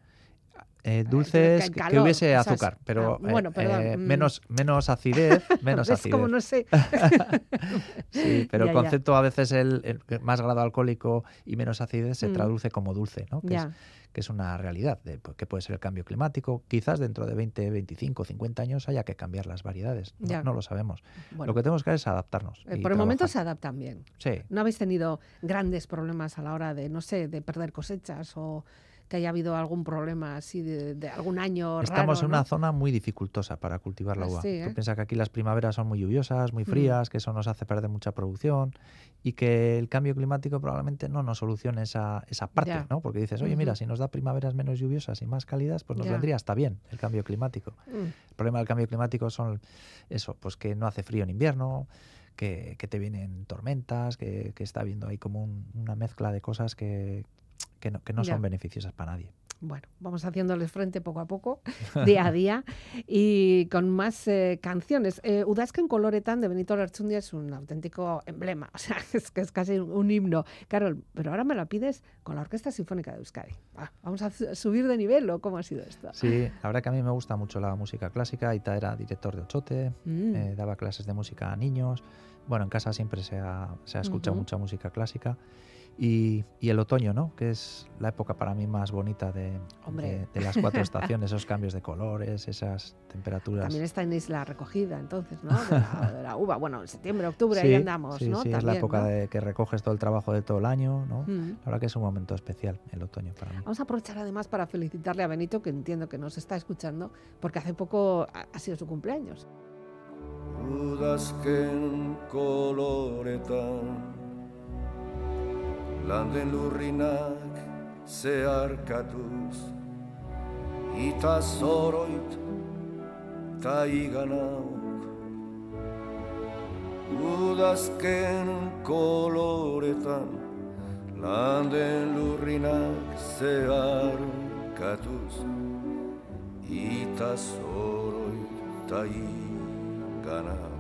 eh, que dulces, que, hubiese o sea, azúcar, pero ah, bueno, eh, eh, menos, menos acidez, *laughs* menos ¿Ves acidez. cómo no sé? *laughs* Sí, *laughs* pero Ya, el ya. concepto a veces el, el más grado alcohólico y menos acidez se Mm. traduce como dulce, ¿no? Que, es, Ya. Que es una realidad, de, pues, que puede ser el cambio climático. Quizás dentro de 20, 25, 50 años haya que cambiar las variedades. No, Ya. no lo sabemos. Bueno, Lo que tenemos que hacer es adaptarnos. eh, por el momento se adaptan bien. Sí. ¿No habéis tenido grandes problemas a la hora de, no sé, de perder cosechas o que haya habido algún problema así de, de algún año Estamos raro, en una zona muy dificultosa para cultivar la Ah, uva. sí, ¿eh? Tú piensas que aquí las primaveras son muy lluviosas, muy Mm. frías, que eso nos hace perder mucha producción y que el cambio climático probablemente no nos solucione esa, esa parte, Ya. ¿no? Porque dices, oye, mira, si nos da primaveras menos lluviosas y más cálidas, pues nos Ya. vendría hasta bien el cambio climático. Mm, El problema del cambio climático son eso, pues que no hace frío en invierno, que, que te vienen tormentas, que, que está habiendo ahí como un- una mezcla de cosas que, que no, que no son beneficiosas para nadie. Bueno, vamos haciéndoles frente poco a poco, *laughs* día a día, y con más eh, canciones. Eh, Udazken Coloretan de Benito Lertxundia es un auténtico emblema, *laughs* o sea, es que es casi un, himno. Carol, pero ahora me la pides con la Orquesta Sinfónica de Euskadi. Ah, ¿Vamos a su- subir de nivel o cómo ha sido esto? Sí, la verdad que a mí me gusta mucho la música clásica. Aita era director de Ochote, Mm. eh, daba clases de música a niños. Bueno, en casa siempre se ha, se ha escuchado Ujú. mucha música clásica. Y, y el otoño, ¿no? Que es la época para mí más bonita de, Hombre. de, de las cuatro estaciones, esos cambios de colores, esas temperaturas. También está en Isla Recogida, entonces, ¿no? *laughs* De la, de la uva. Bueno, en septiembre, octubre, ahí Sí, andamos, sí, ¿no? sí, es la También, época ¿no? de que recoges todo el trabajo de todo el año, ¿no? Mm. La verdad que es un momento especial el otoño para mí. Vamos a aprovechar además para felicitarle a Benito, que entiendo que nos está escuchando, porque hace poco ha, sido su cumpleaños. Udazken koloretan Landen lurrinak zeharkatuz Ita zoroit ta iganauk. Udazken koloretan Landen lurrinak zeharkatuz Ita zoroit ta iganauk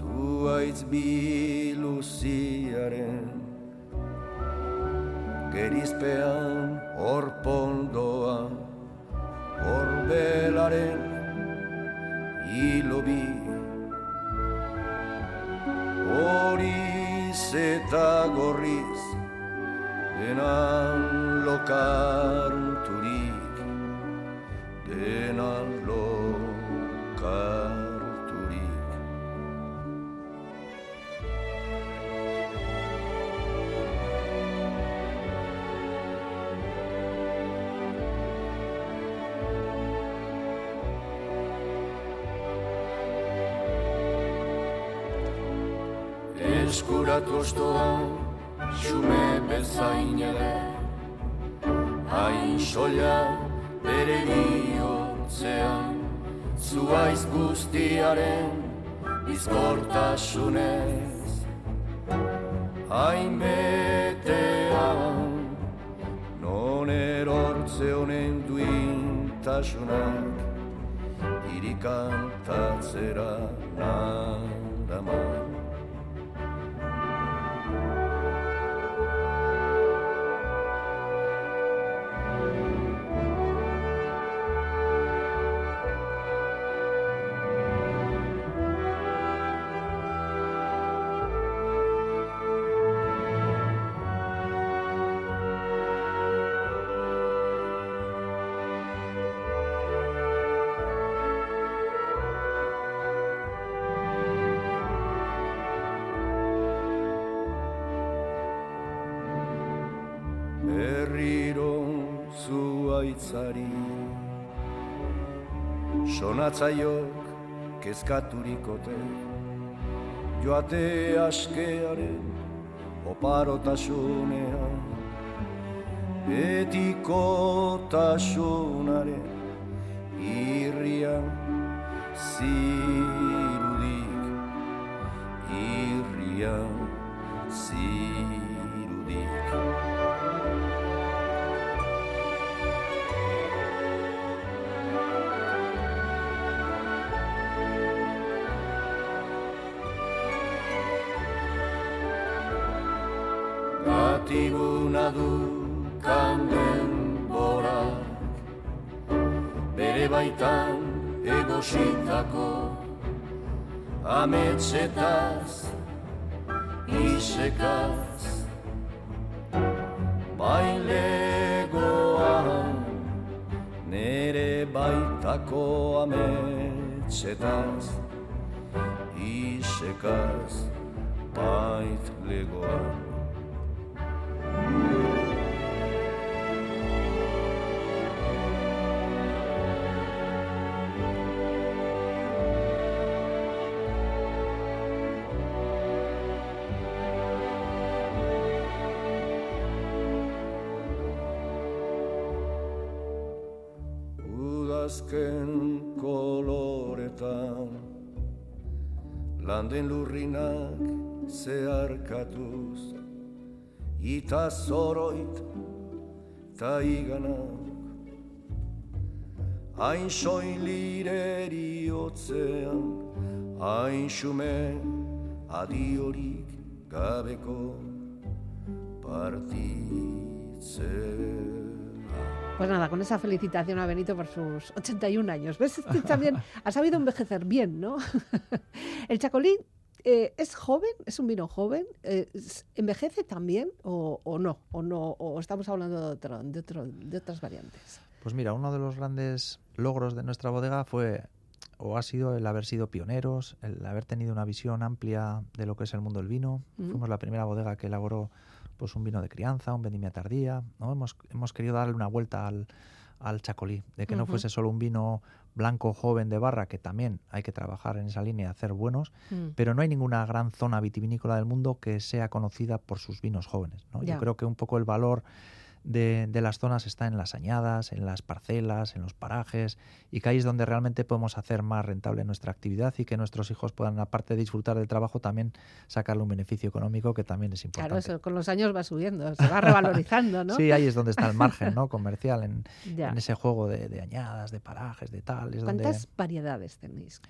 Zuaitz biluziaren Gerizpean orpondoa Orbelaren hilobi Horiz eta gorriz Denan lokarturik Denan lokarturik Eskuratu ostoan, xume bezain ere. Hain soila bere bihotzean Zuaiz guztiaren bizkortasunez. Hain betean Non erortze honen duintasunak Irikantatzera naraman saiok kezkaturikote joate askearen oparotasunea haro o paro ta Gatibuna du kanden borak Bere baitan egositako Ametsetaz, isekaz. Bailegoan Nere baitako ametsetaz Isekaz, bait legoan Landen lurrinak zeharkatuz Ita zoroit ta iganak Hain soilire hotzean Hain xume adiorik gabeko partitzea Pues nada, con esa felicitación a Benito por sus 81 años. ¿Ves? También *laughs* ha sabido envejecer bien, ¿no? *laughs* El chacolí eh, es joven, es un vino joven. eh, ¿Envejece también o, o no? ¿O no? ¿O estamos hablando de, otro, de, otro- de otras variantes? Pues mira, uno de los grandes logros de nuestra bodega fue o ha sido el haber sido pioneros, el haber tenido una visión amplia de lo que es el mundo del vino. Mm. Fuimos la primera bodega que elaboró pues un vino de crianza, un vendimia tardía. ¿no? Hemos, hemos querido darle una vuelta al, al chacolí, de que no fuese solo un vino blanco joven de barra, que también hay que trabajar en esa línea y hacer buenos, Mm. pero no hay ninguna gran zona vitivinícola del mundo que sea conocida por sus vinos jóvenes. ¿no? Yo creo que un poco el valor de, de las zonas está en las añadas, en las parcelas, en los parajes, y que ahí es donde realmente podemos hacer más rentable nuestra actividad y que nuestros hijos puedan, aparte de disfrutar del trabajo, también sacarle un beneficio económico que también es importante. Claro, eso con los años va subiendo, se va revalorizando, ¿no? Sí, ahí es donde está el margen ¿no? comercial, en, *laughs* en ese juego de, de añadas, de parajes, de tal. Es donde, ¿Cuántas variedades tenéis?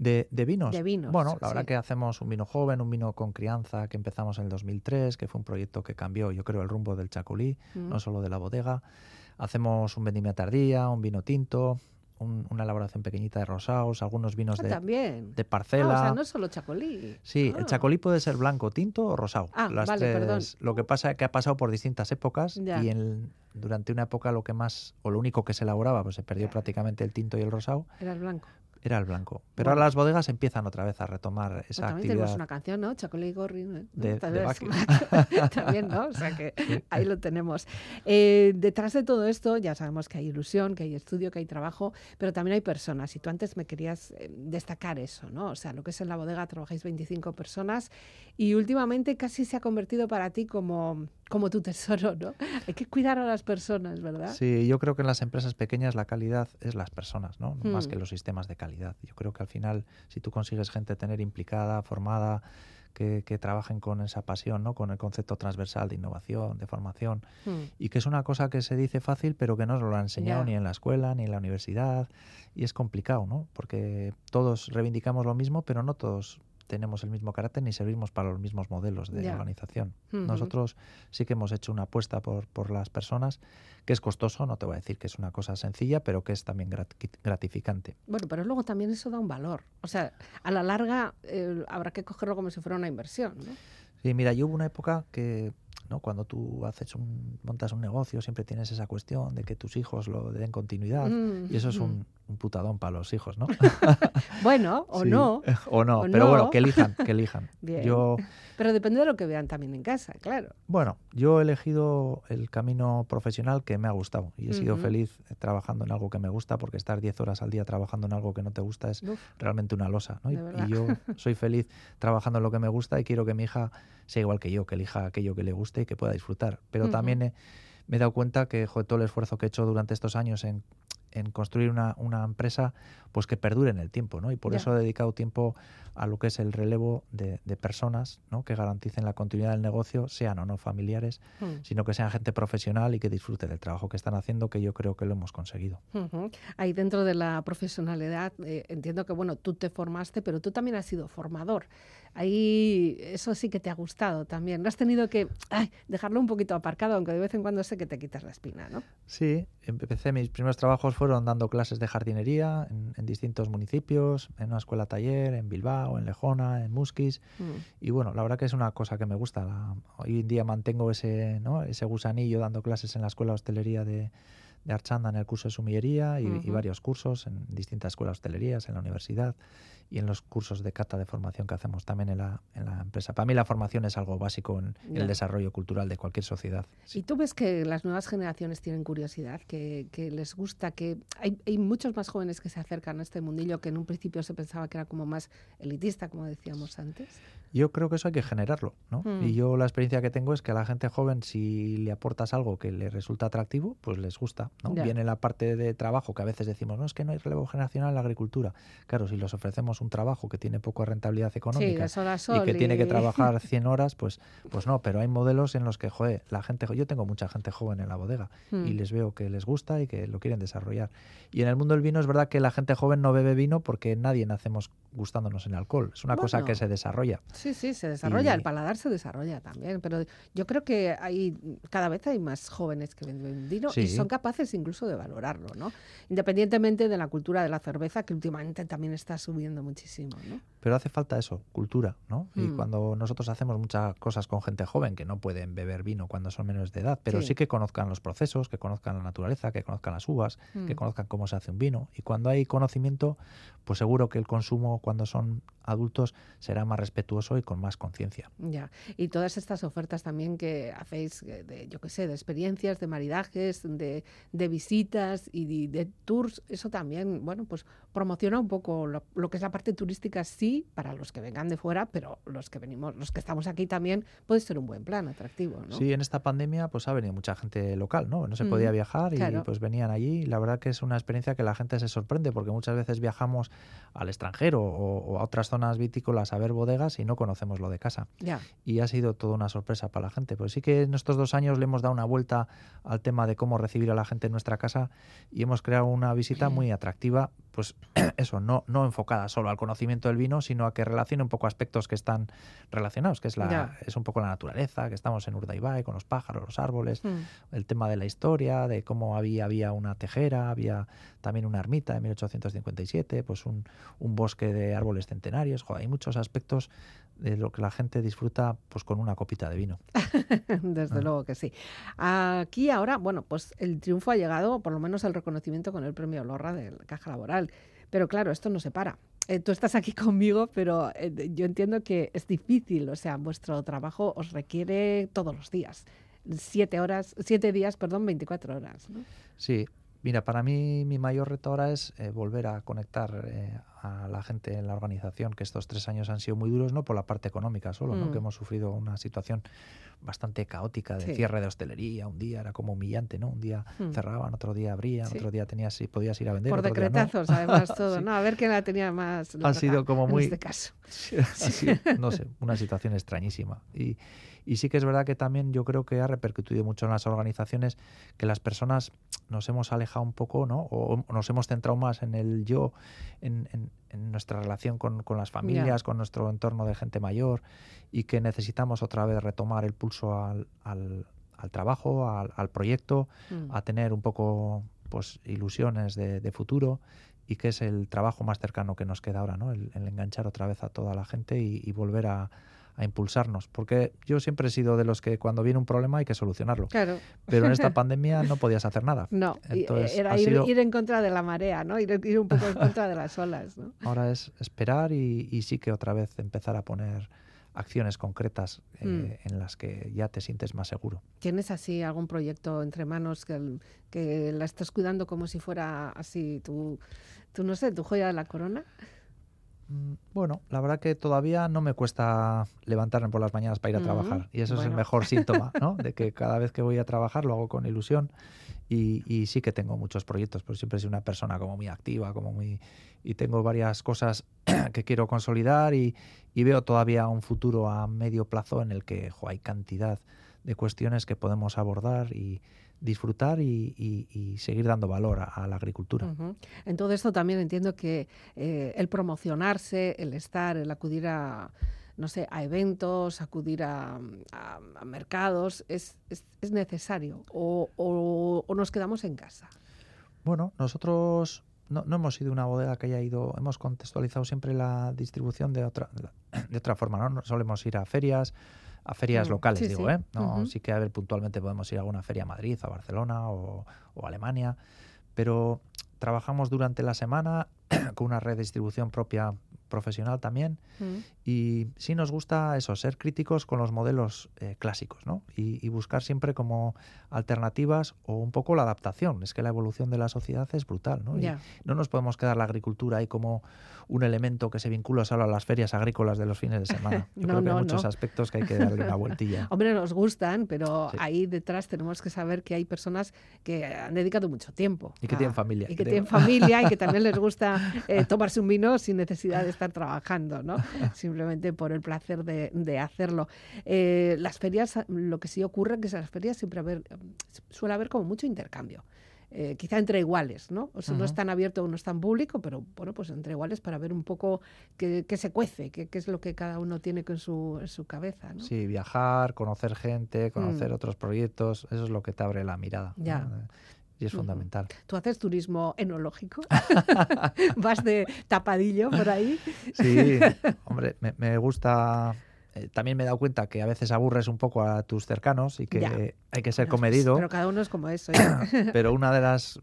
De, de vinos. De vinos, Bueno, la verdad sí. que hacemos un vino joven, un vino con crianza que empezamos en el 2003, que fue un proyecto que cambió, yo creo, el rumbo del Chacolí, Mm. no solo de la bodega. Hacemos un vendimia tardía, un vino tinto, un- una elaboración pequeñita de rosados, algunos vinos Ah, de, también. de Ah, parcela. o sea, no es solo chacolí. Sí, Ah. el chacolí puede ser blanco, tinto o rosado. Ah, Las vale, perdón. Lo que pasa es que ha pasado por distintas épocas Ya. y en, durante una época lo que más, o lo único que se elaboraba, pues se perdió Ya. prácticamente el tinto y el rosado, Era el blanco. Era el blanco. Pero Bueno. ahora las bodegas empiezan otra vez a retomar esa también actividad. tenemos una canción, ¿no? Chacolí y Gorri. ¿no? De- Tal de vez- *laughs* también, ¿no? O sea que *laughs* ahí lo tenemos. Eh, detrás de todo esto ya sabemos que hay ilusión, que hay estudio, que hay trabajo, pero también hay personas. Y tú antes me querías eh, destacar eso, ¿no? O sea, lo que es en la bodega trabajáis 25 personas y últimamente casi se ha convertido para ti como, como tu tesoro, ¿no? Hay que cuidar a las personas, ¿verdad? Sí, yo creo que en las empresas pequeñas la calidad es las personas, ¿no? Más Mm. que los sistemas de calidad. Yo creo que al final, si tú consigues gente tener implicada, formada, que, que trabajen con esa pasión, ¿no? Con el concepto transversal de innovación, de formación, Mm. y que es una cosa que se dice fácil, pero que no nos lo han enseñado ni en la escuela, ni en la universidad, y es complicado, ¿no? Porque todos reivindicamos lo mismo, pero no todos tenemos el mismo carácter ni servimos para los mismos modelos de Ya. organización. Ujú. Nosotros sí que hemos hecho una apuesta por, por las personas, que es costoso, no te voy a decir que es una cosa sencilla, pero que es también grati- gratificante. Bueno, pero luego también eso da un valor. O sea, a la larga eh, habrá que cogerlo como si fuera una inversión, ¿no? Sí, mira, yo hubo una época que, ¿no? Cuando tú haces un, montas un negocio, siempre tienes esa cuestión de que tus hijos lo den continuidad. Mm, Y eso es mm. un, un putadón para los hijos, ¿no? *laughs* Bueno, o Sí, no, *laughs* O no, o pero bueno, no. que elijan, que elijan. *laughs* Bien. Yo, pero depende de lo que vean también en casa, claro. bueno, yo he elegido el camino profesional que me ha gustado y he sido feliz eh, trabajando en algo que me gusta porque estar 10 horas al día trabajando en algo que no te gusta es Uf, realmente una losa. ¿no? Y, yo soy feliz trabajando en lo que me gusta y quiero que mi hija sea igual que yo, que elija aquello que le guste y que pueda disfrutar. Pero también he- me he dado cuenta que joder, todo el esfuerzo que he hecho durante estos años en, en construir una, una empresa, pues que perdure en el tiempo, ¿no? Y por eso he dedicado tiempo a lo que es el relevo de, de personas, ¿no? Que garanticen la continuidad del negocio, sean o no familiares, mm, sino que sean gente profesional y que disfrute del trabajo que están haciendo, que yo creo que lo hemos conseguido. Ahí dentro de la profesionalidad, eh, entiendo que, bueno, tú te formaste, pero tú también has sido formador. Ahí eso sí que te ha gustado también. No has tenido que ay, dejarlo un poquito aparcado, aunque de vez en cuando sé que te quitas la espina, ¿no? Sí, empecé, mis primeros trabajos fueron dando clases de jardinería en, en distintos municipios, en una escuela taller, en Bilbao, en Lejona, en Musquis. Mm. Y bueno, la verdad que es una cosa que me gusta. La- hoy en día mantengo ese, ¿no? ese gusanillo dando clases en la escuela de hostelería de, de Archanda en el curso de sumillería y, varios cursos en distintas escuelas de hostelerías, en la universidad y en los cursos de cata de formación que hacemos también en la, en la empresa. Para mí la formación es algo básico en Ya. el desarrollo cultural de cualquier sociedad. Y tú ves que las nuevas generaciones tienen curiosidad, que, que les gusta, que hay, hay muchos más jóvenes que se acercan a este mundillo que en un principio se pensaba que era como más elitista, como decíamos antes. Yo creo que eso hay que generarlo, ¿no? Mm. Y yo la experiencia que tengo es que a la gente joven, si le aportas algo que le resulta atractivo, pues les gusta, ¿no? Ya. Viene la parte de trabajo que a veces decimos, no, es que no hay relevo generacional en la agricultura. Claro, si les ofrecemos un trabajo que tiene poca rentabilidad económica sol y que tiene que *laughs* trabajar 100 horas, pues, pues no, pero hay modelos en los que, joder, la gente, yo tengo mucha gente joven en la bodega Hmm. y les veo que les gusta y que lo quieren desarrollar. Y en el mundo del vino es verdad que la gente joven no bebe vino porque nadie nacemos gustándonos en alcohol. Es una cosa que se desarrolla. Sí, sí, se desarrolla, Y- el paladar se desarrolla también, pero yo creo que hay cada vez hay más jóvenes que beben vino y son capaces incluso de valorarlo, ¿no? Independientemente de la cultura de la cerveza que últimamente también está subiendo muchísimo, ¿no? Pero hace falta eso, cultura, ¿no? Y Mm. cuando nosotros hacemos muchas cosas con gente joven que no pueden beber vino cuando son menores de edad, pero Sí. sí, que conozcan los procesos, que conozcan la naturaleza, que conozcan las uvas, que Mm. conozcan cómo se hace un vino. Y cuando hay conocimiento, pues seguro que el consumo cuando son adultos será más respetuoso y con más conciencia. Ya, y todas estas ofertas también que hacéis, eh, de, yo qué sé, de experiencias, de maridajes, de, de visitas y de, de tours, eso también, bueno, pues promociona un poco lo, lo que es la parte turística, sí, para los que vengan de fuera, pero los que venimos, los que estamos aquí también, puede ser un buen plan, atractivo, ¿no? Sí, en esta pandemia pues ha venido mucha gente local, ¿no? No se Mm, podía viajar y pues venían allí. La verdad que es una experiencia que la gente se sorprende porque muchas veces viajamos al extranjero o, o a otras zonas vitícolas a ver bodegas y no conocemos lo de casa. Ya, y ha sido toda una sorpresa para la gente. Pues sí que en estos dos años le hemos dado una vuelta al tema de cómo recibir a la gente en nuestra casa y hemos creado una visita muy atractiva, pues *clears throat* eso, no, no enfocada solo al conocimiento del vino, sino a que relacione un poco aspectos que están relacionados, que es, la, Ya. es un poco la naturaleza, que estamos en Urdaibai con los pájaros, los árboles, Mm. el tema de la historia, de cómo había, había una tejera, había también una ermita en 1857, pues un, un bosque de árboles centenarios. Joder, hay muchos aspectos de lo que la gente disfruta pues con una copita de vino. *laughs* Desde Ah. luego que sí. Aquí ahora, bueno, pues el triunfo ha llegado, por lo menos el reconocimiento con el premio Lorra de la Caja Laboral. Pero claro, esto no se para. Eh, tú estás aquí *laughs* conmigo, pero eh, yo entiendo que es difícil. O sea, vuestro trabajo os requiere todos los días. Siete horas, siete días, perdón, 24 horas. ¿no? Sí, mira, para mí mi mayor reto ahora es eh, volver a conectar eh, a la gente en la organización, que estos tres años han sido muy duros, no por la parte económica solo, ¿no? Mm. que hemos sufrido una situación bastante caótica de Sí. cierre de hostelería, un día era como humillante, ¿no? Un día Mm. cerraban, otro día abrían, Sí. otro día tenías podías ir a vender, Por otro día no. decretazos, además, *laughs* todo. Sí. ¿no? A ver quién la tenía más. Ha sido como en muy- este caso. *laughs* No sé, una situación extrañísima. Y, y sí que es verdad que también yo creo que ha repercutido mucho en las organizaciones que las personas nos hemos alejado un poco, ¿no? O nos hemos centrado más en el yo, en, en- en nuestra relación con, con las familias, con nuestro entorno de gente mayor, y que necesitamos otra vez retomar el pulso al, al- al trabajo, al, al proyecto, Mm. a tener un poco pues ilusiones de, de futuro y que es el trabajo más cercano que nos queda ahora, ¿no? El, el enganchar otra vez a toda la gente y, y volver a, a impulsarnos. Porque yo siempre he sido de los que cuando viene un problema hay que solucionarlo. Claro. Pero en esta *laughs* pandemia no podías hacer nada. No, eh, Entonces, era ir, sido- ir en contra de la marea, ¿no? Ir, ir un poco en *laughs* contra de las olas, ¿no? Ahora es esperar y, y sí que otra vez empezar a poner acciones concretas eh, Mm. en las que ya te sientes más seguro. ¿Tienes así algún proyecto entre manos que, que la estás cuidando como si fuera así tu, tu, no sé, tu joya de la corona? Mm, Bueno, la verdad que todavía no me cuesta levantarme por las mañanas para ir a Mm, trabajar. Y eso es el mejor síntoma, ¿no? *laughs* De que cada vez que voy a trabajar lo hago con ilusión. Y, y sí que tengo muchos proyectos, pero siempre soy una persona como muy activa, como muy... Y tengo varias cosas *clears throat* que quiero consolidar y, y veo todavía un futuro a medio plazo en el que jo, hay cantidad de cuestiones que podemos abordar y disfrutar y, y- y seguir dando valor a, a la agricultura. En todo esto también entiendo que eh, el promocionarse, el estar, el acudir a, no sé, a eventos, acudir a, a- a mercados, es, es- es necesario o, o- o nos quedamos en casa. Bueno, nosotros no, no hemos sido una bodega que haya ido, hemos contextualizado siempre la distribución de otra, de otra forma. No Solemos ir a ferias, a ferias Mm, locales, sí, digo, sí. ¿eh? No. Sí que a ver, puntualmente podemos ir a alguna feria a Madrid, a Barcelona o, o a Alemania, pero trabajamos durante la semana *clears throat* con una red de distribución propia profesional también Mm. y sí nos gusta eso, ser críticos con los modelos eh, clásicos, ¿no? Y, y buscar siempre como alternativas o un poco la adaptación. Es que la evolución de la sociedad es brutal, ¿no? Y Ya. no nos podemos quedar la agricultura ahí como un elemento que se vincula solo a las ferias agrícolas de los fines de semana. *laughs* Yo No, creo que no, hay muchos no. aspectos que hay que darle una vueltilla. *laughs* Hombre, nos gustan, pero Sí. ahí detrás tenemos que saber que hay personas que han dedicado mucho tiempo. Y que a- tienen familia, Y que que tienen familia y que *laughs* también les gusta eh, tomarse un vino sin necesidad de estar trabajando, ¿no? *laughs* Simplemente por el placer de, de hacerlo. Eh, las ferias, lo que sí ocurre es que en las ferias siempre haber, suele haber como mucho intercambio. Eh, quizá entre iguales, ¿no? O sea, no es tan abierto, no es tan público, pero bueno, pues entre iguales para ver un poco qué, qué se cuece, qué, qué es lo que cada uno tiene en su, en su cabeza, ¿no? Sí, viajar, conocer gente, conocer Mm. otros proyectos, eso es lo que te abre la mirada. Ya. Eh, Y es fundamental. ¿Tú haces turismo enológico? *laughs* ¿Vas de tapadillo por ahí? Sí, hombre, me, me gusta. eh, también me he dado cuenta que a veces aburres un poco a tus cercanos y que Ya. hay que ser comedido. Pero cada uno es como eso. *coughs* pero una de las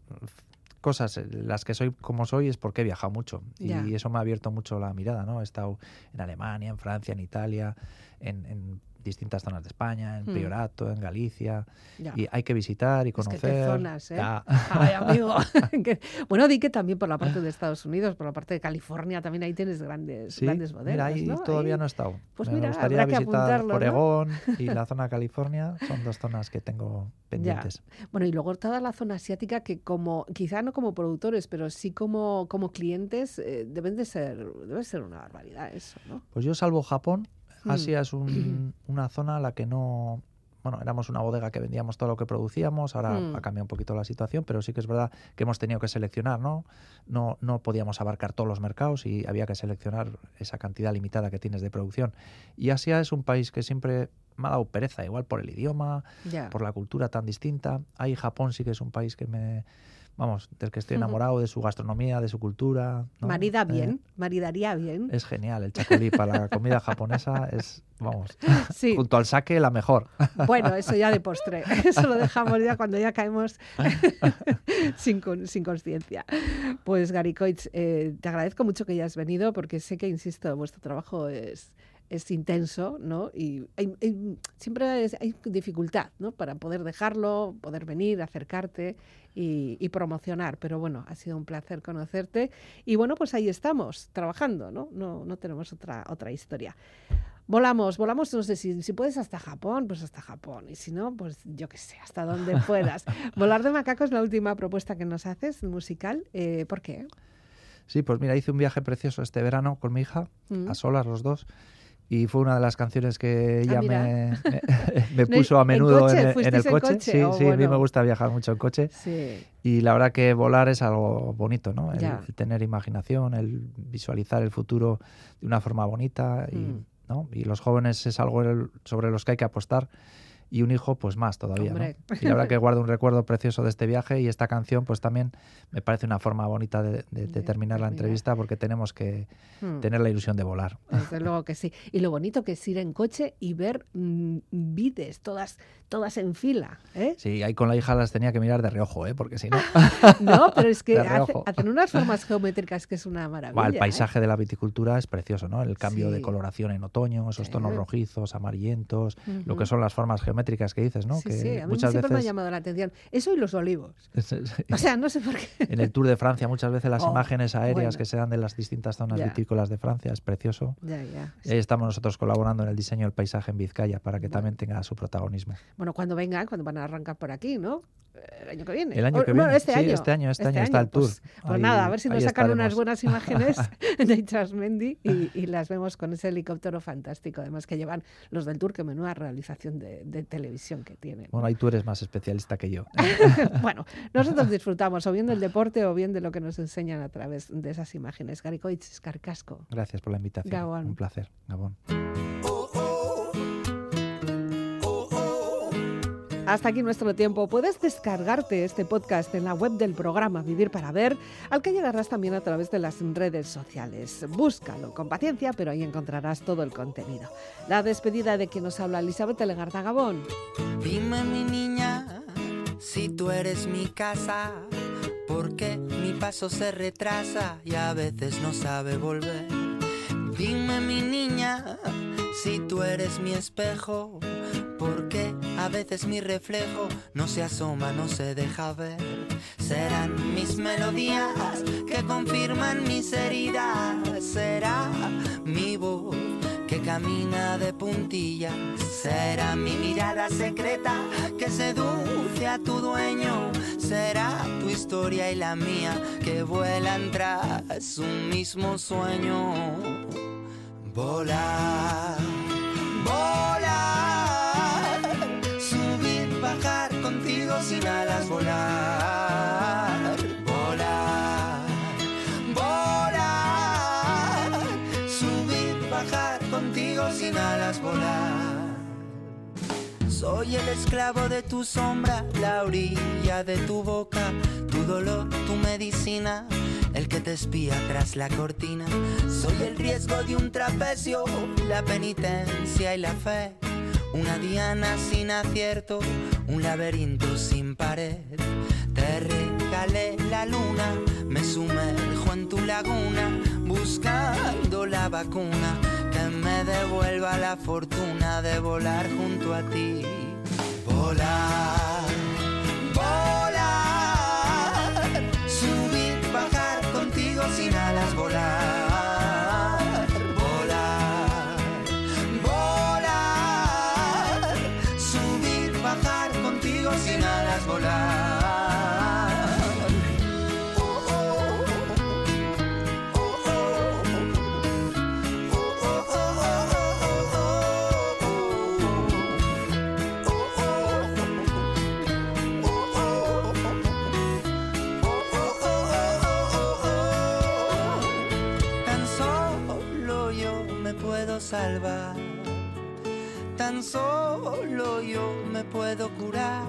cosas en las que soy como soy es porque he viajado mucho y Ya. eso me ha abierto mucho la mirada, ¿no? He estado en Alemania, en Francia, en Italia, en, en distintas zonas de España, en Mm. Priorato, en Galicia Ya. y hay que visitar y Es que conocer. qué zonas, ¿eh? Ya. *laughs* Ay, amigo. *laughs* *laughs* Bueno, di que también por la parte de Estados Unidos, por la parte de California, también ahí tienes grandes, Sí, grandes bodegas, mira, ahí ¿no? todavía Ahí- no he estado. Pues me mira, gustaría habrá que visitar apuntarlo, ¿no? Oregón y la zona de California, son dos zonas que tengo pendientes. Bueno, y luego toda la zona asiática que como, quizá no como productores, pero sí como, como clientes, eh, deben de ser, debe ser una barbaridad eso, ¿no? Pues yo salvo Japón, Hmm. Asia es un- *clears throat* una zona a la que no... Bueno, éramos una bodega que vendíamos todo lo que producíamos, ahora Hmm. ha cambiado un poquito la situación, pero sí que es verdad que hemos tenido que seleccionar, ¿no? No, no podíamos abarcar todos los mercados y había que seleccionar esa cantidad limitada que tienes de producción. Y Asia es un país que siempre me ha dado pereza, igual por el idioma, por la cultura tan distinta. Ahí Japón sí que es un país que me... Vamos, del que estoy enamorado, de su gastronomía, de su cultura. ¿no? Marida Eh, bien, maridaría bien. es genial, el chacolí para la comida japonesa es, vamos, *laughs* Sí, junto al sake la mejor. bueno, eso ya de postre. *laughs* Eso lo *laughs* dejamos ya cuando ya caemos sin, con- sin conciencia. Pues Gary Coitz, eh, te agradezco mucho que hayas venido porque sé que, insisto, vuestro trabajo es, es intenso, ¿no? Y hay- hay- siempre es- hay dificultad, ¿no? Para poder dejarlo, poder venir, acercarte y, y promocionar. Pero bueno, ha sido un placer conocerte. Y bueno, pues ahí estamos, trabajando, ¿no? No, no tenemos otra, otra historia. Volamos, volamos, no sé si, si puedes hasta Japón, pues hasta Japón. Y si no, pues yo qué sé, hasta donde *laughs* puedas. Volar de macaco es la última propuesta que nos haces, musical. Eh, ¿Por qué? Sí, pues mira, hice un viaje precioso este verano con mi hija, Mm. a solas los dos, y fue una de las canciones que ella mira. me, *laughs* me- *laughs* me ¿En- puso a en menudo coche? en, el- en el ¿Fuisteis en coche. coche? Sí, Oh, sí, a mí me gusta viajar mucho en coche. Sí, Y la verdad que volar es algo bonito, ¿no? El, tener imaginación, el visualizar el futuro de una forma bonita. Y, Mm. ¿no? y los jóvenes es algo sobre los que hay que apostar. Y un hijo, pues más todavía. ¿no? Y la verdad que *laughs* guardo un recuerdo precioso de este viaje y esta canción, pues también me parece una forma bonita de, de- de De terminar la entrevista porque tenemos que Mm. tener la ilusión de volar. *laughs* Desde luego que sí. Y lo bonito que es ir en coche y ver mm, vides, todas, todas en fila. ¿eh? Sí, ahí con la hija las tenía que mirar de reojo, ¿eh? porque si no, *laughs* No, pero es que De hace- hacen unas formas geométricas que es una maravilla. El ¿eh? paisaje de la viticultura es precioso, ¿no? El cambio de Sí. coloración en otoño, esos tonos rojizos, amarillentos, lo Ujú. que son las formas geométricas que dices, ¿no? Sí, que sí, a mí muchas siempre me ha veces llamado la atención. Eso y los olivos. *laughs* O sea, no sé por qué. en el Tour de Francia muchas veces las Oh, imágenes aéreas bueno. que se dan de las distintas zonas Ya. vitícolas de Francia es precioso. Ya, ya. Ahí estamos nosotros colaborando en el diseño del paisaje en Vizcaya para que Bueno. también tenga su protagonismo. Bueno, cuando vengan, cuando van a arrancar por aquí, ¿no? El año que viene. El año bueno, este Sí, año. este año, este año está el tour. Pues, pues Ahí- nada, a ver si nos sacan unas buenas *laughs* imágenes *laughs* de Itrasmendi y, y las vemos con ese helicóptero fantástico, además que llevan los del tour, que menuda realización de, de televisión que tienen. Bueno, ahí tú eres más especialista que yo. *laughs* bueno, nosotros disfrutamos o bien del deporte o bien de lo que nos enseñan a través de esas imágenes. Garicoitz, Carcasco. Gracias por la invitación. Gabón. Un placer. Gabón. Hasta aquí nuestro tiempo. Puedes descargarte este podcast en la web del programa Vivir para Ver, al que llegarás también a través de las redes sociales. Búscalo con paciencia, pero ahí encontrarás todo el contenido. La despedida de quien nos habla Elizabeth Legarda Gabón. Dime mi niña, si tú eres mi casa, porque mi paso se retrasa y a veces no sabe volver. Dime mi niña, si tú eres mi espejo, a veces mi reflejo no se asoma, no se deja ver. Serán mis melodías que confirman mis heridas, será mi voz que camina de puntillas. Será mi mirada secreta que seduce a tu dueño. Será tu historia y la mía que vuelan tras un mismo sueño. Volar, volar, Soy el esclavo de tu sombra, la orilla de tu boca, tu dolor, tu medicina, el que te espía tras la cortina. Soy el riesgo de un trapecio, la penitencia y la fe. Una diana sin acierto, un laberinto sin pared. Te regalé la luna, me sumerjo en tu laguna, buscando la vacuna que me devuelva la fortuna de volar junto a ti. Volar, volar, subir, bajar contigo sin alas, volar, puedo curar.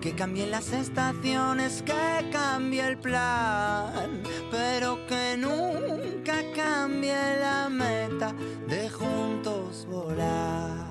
Que cambien las estaciones, que cambie el plan, pero que nunca cambie la meta de juntos volar.